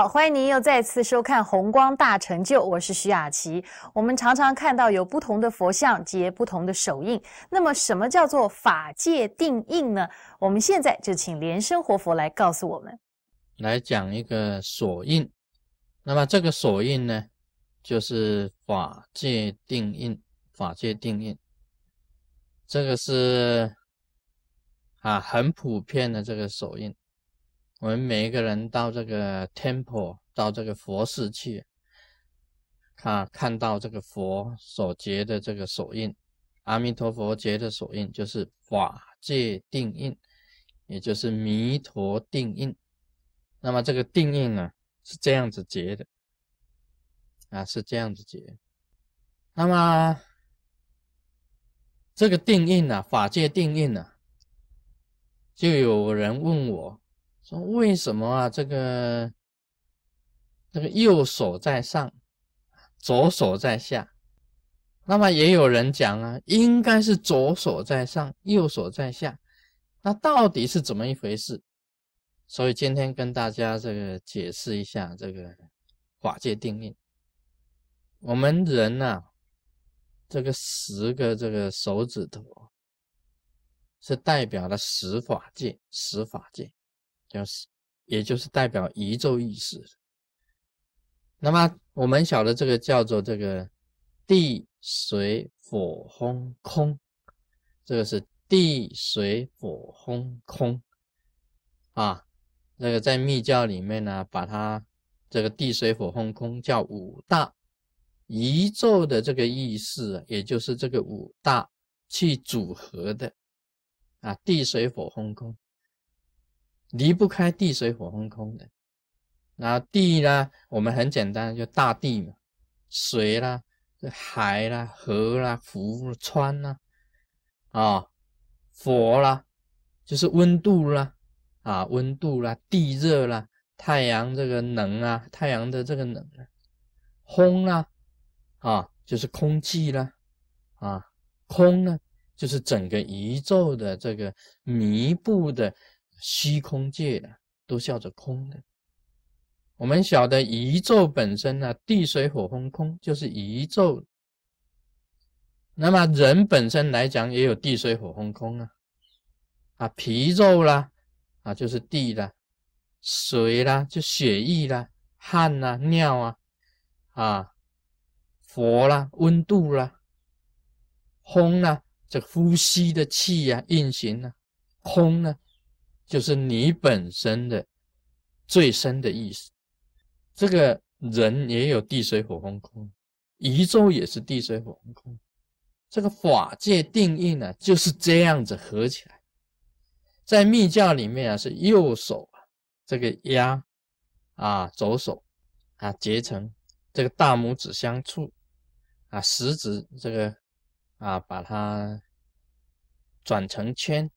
好，欢迎您又再次收看《红光大成就》，我是徐雅琪。我们常常看到有不同的佛像结不同的手印，那么什么叫做法界定印呢？我们现在就请莲生活佛来告诉我们，来讲一个锁印。那么这个锁印呢，就是法界定印。法界定印，这个是啊很普遍的这个手印。我们每一个人到这个 temple，到这个佛寺去，看看到这个佛所结的这个手印，阿弥陀佛结的手印，就是法界定印，也就是弥陀定印。那么这个定印呢，是这样子结的，啊，是这样子结。那么这个定印呢，法界定印呢，就有人问我。说为什么啊？这个这个右手在上，左手在下。那么也有人讲啊，应该是左手在上，右手在下。那到底是怎么一回事？所以今天跟大家这个解释一下这个法界定印。我们人呐，这个十个这个手指头是代表了十法界，十法界。就是，也就是代表宇宙意识。那么我们晓得这个叫做这个地水火风空，这个是地水火风空啊。那个在密教里面呢，把它这个地水火风空叫五大宇宙的这个意识，也就是这个五大去组合的啊，地水火风空。离不开地水火风空的，然后地呢？我们很简单，就大地嘛，水啦，海啦，河啦，湖川啦，啊，火啦，就是温度啦，啊，温度啦，地热啦，太阳这个能啊，太阳的这个能啊，风啦，啊，就是空气啦，啊，空呢，就是整个宇宙的这个弥布的。虚空界的都叫做空的。我们晓得宇宙本身呢，地水火风空就是宇宙。那么人本身来讲，也有地水火风空啊，啊皮肉啦，啊就是地啦，水啦就血液啦，汗啦尿啊，啊火啦温度啦，风啦这呼吸的气呀运行啊，空呢？就是你本身的最深的意思，这个人也有地水火风空，宇宙也是地水火风空，这个法界定义呢就是这样子合起来，在密教里面啊是右手啊这个压啊左手啊结成这个大拇指相触啊食指这个啊把它转成圈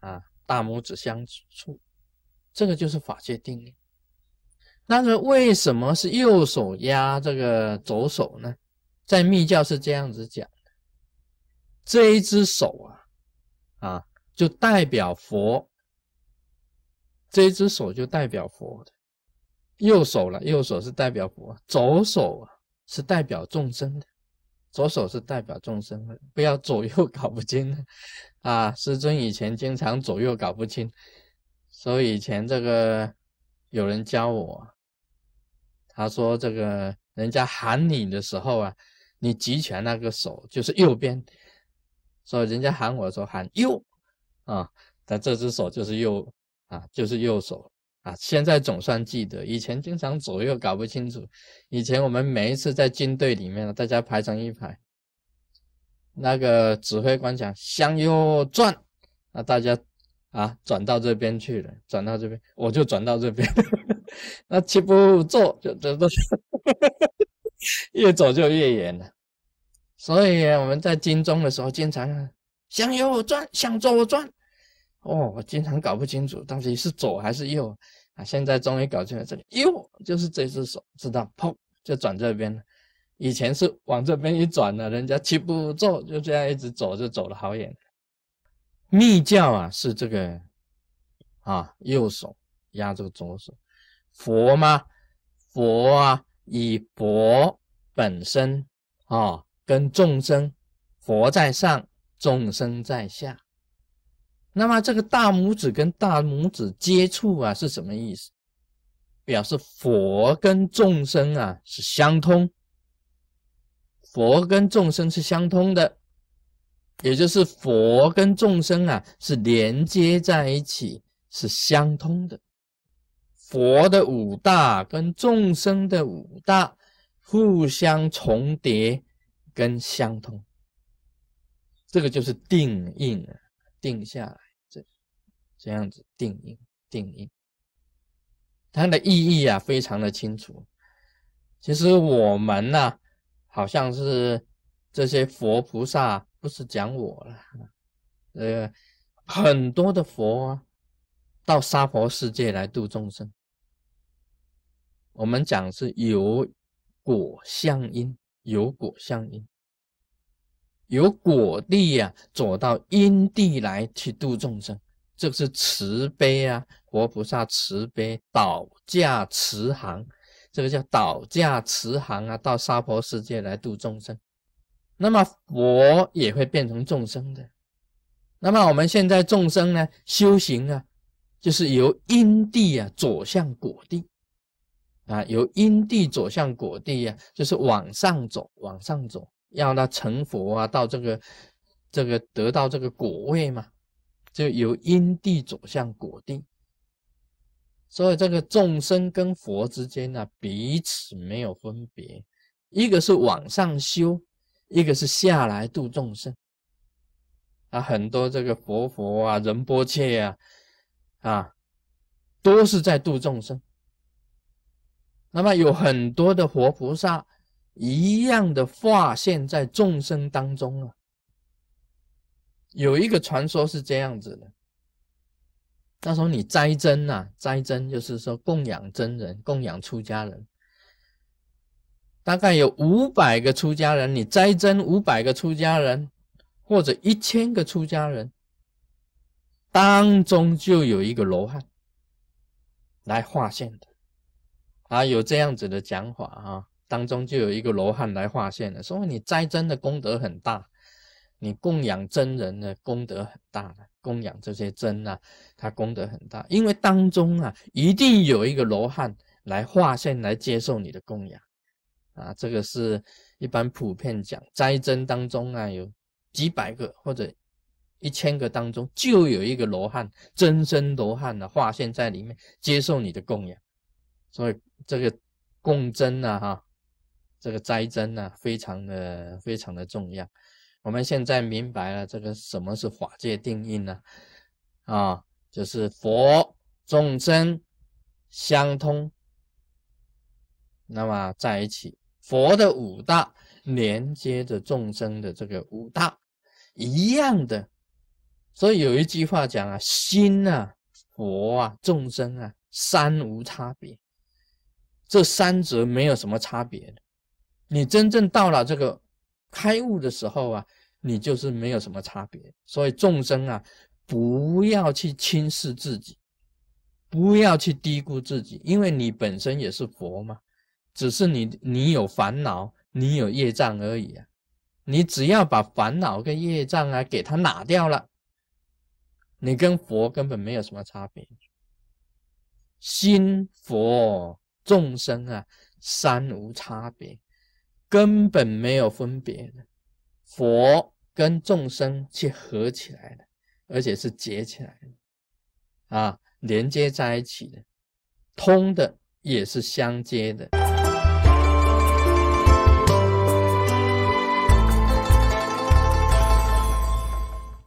啊。大拇指相触，这个就是法界定力。那么为什么是右手压这个左手呢？在密教是这样子讲的：这一只手啊，啊，就代表佛；这一只手就代表佛的右手了。右手是代表佛，左手啊是代表众生的。左手是代表众生的，不要左右搞不清啊！师尊以前经常左右搞不清，所以以前这个有人教我，他说这个人家喊你的时候啊，你举起来那个手就是右边，所以人家喊我的时候喊右啊，但这只手就是右啊，就是右手。啊，现在总算记得，以前经常左右搞不清楚。以前我们每一次在军队里面，大家排成一排，那个指挥官讲向右转，那大家啊转到这边去了，转到这边，我就转到这边。那七步走就这都是，越走就越远了。所以我们在军中的时候，经常向右转，向左转。哦，我经常搞不清楚到底是左还是右啊！现在终于搞清楚，这里右就是这只手，知道？砰，就转这边了。以前是往这边一转呢，人家七步走，就这样一直走，就走了好远。密教啊是这个啊，右手压这个左手；佛吗？佛啊，以佛本身啊，跟众生，佛在上，众生在下。那么这个大拇指跟大拇指接触啊，是什么意思？表示佛跟众生啊是相通，佛跟众生是相通的。也就是佛跟众生啊是连接在一起，是相通的。佛的五大跟众生的五大互相重叠跟相通，这个就是定印啊，定下来这样子定印定印，它的意义啊非常的清楚。其实我们呢，好像是这些佛菩萨。不是讲我了，呃，很多的佛啊，到娑婆世界来度众生。我们讲是有果相因，有果相因，有果地呀，走到因地来去度众生，这个是慈悲啊，佛菩萨慈悲，倒驾慈航，这个叫倒驾慈航啊，到娑婆世界来度众生。那么佛也会变成众生的。那么我们现在众生呢，修行啊，就是由因地啊走向果地啊，由因地走向果地呀，就是往上走，往上走，要他成佛啊，到这个这个得到这个果位嘛，就由因地走向果地。所以这个众生跟佛之间呢，彼此没有分别，一个是往上修。一个是下来度众生啊，很多这个佛佛啊、仁波切啊，啊，都是在度众生。那么有很多的活菩萨一样的化现在众生当中啊。有一个传说是这样子的：那时候你斋真呐，斋真就是说供养真人、供养出家人。大概有五百个出家人，你斋增五百个出家人，或者一千个出家人，当中就有一个罗汉来化现的。啊，有这样子的讲法啊，当中就有一个罗汉来化现的，所以你斋真的功德很大，你供养真人的功德很大的，供养这些真啊，他功德很大，因为当中啊，一定有一个罗汉来化现来接受你的供养。啊，这个是一般普遍讲，斋真当中啊，有几百个或者一千个当中，就有一个罗汉，真身罗汉呢，化现在里面接受你的供养，所以这个供真呢，哈，这个斋真呢，非常的非常的重要。我们现在明白了这个什么是法界定印呢？啊，就是佛众生相通，那么在一起。佛的五大连接着众生的这个五大一样的，所以有一句话讲啊，心啊，佛啊，众生啊，三无差别，这三者没有什么差别的。你真正到了这个开悟的时候啊，你就是没有什么差别。所以众生啊，不要去轻视自己，不要去低估自己，因为你本身也是佛嘛。只是你，你有烦恼，你有业障而已啊！你只要把烦恼跟业障啊给它拿掉了，你跟佛根本没有什么差别。心佛众生啊，三无差别，根本没有分别的。佛跟众生去合起来的，而且是结起来的啊，连接在一起的，通的也是相接的。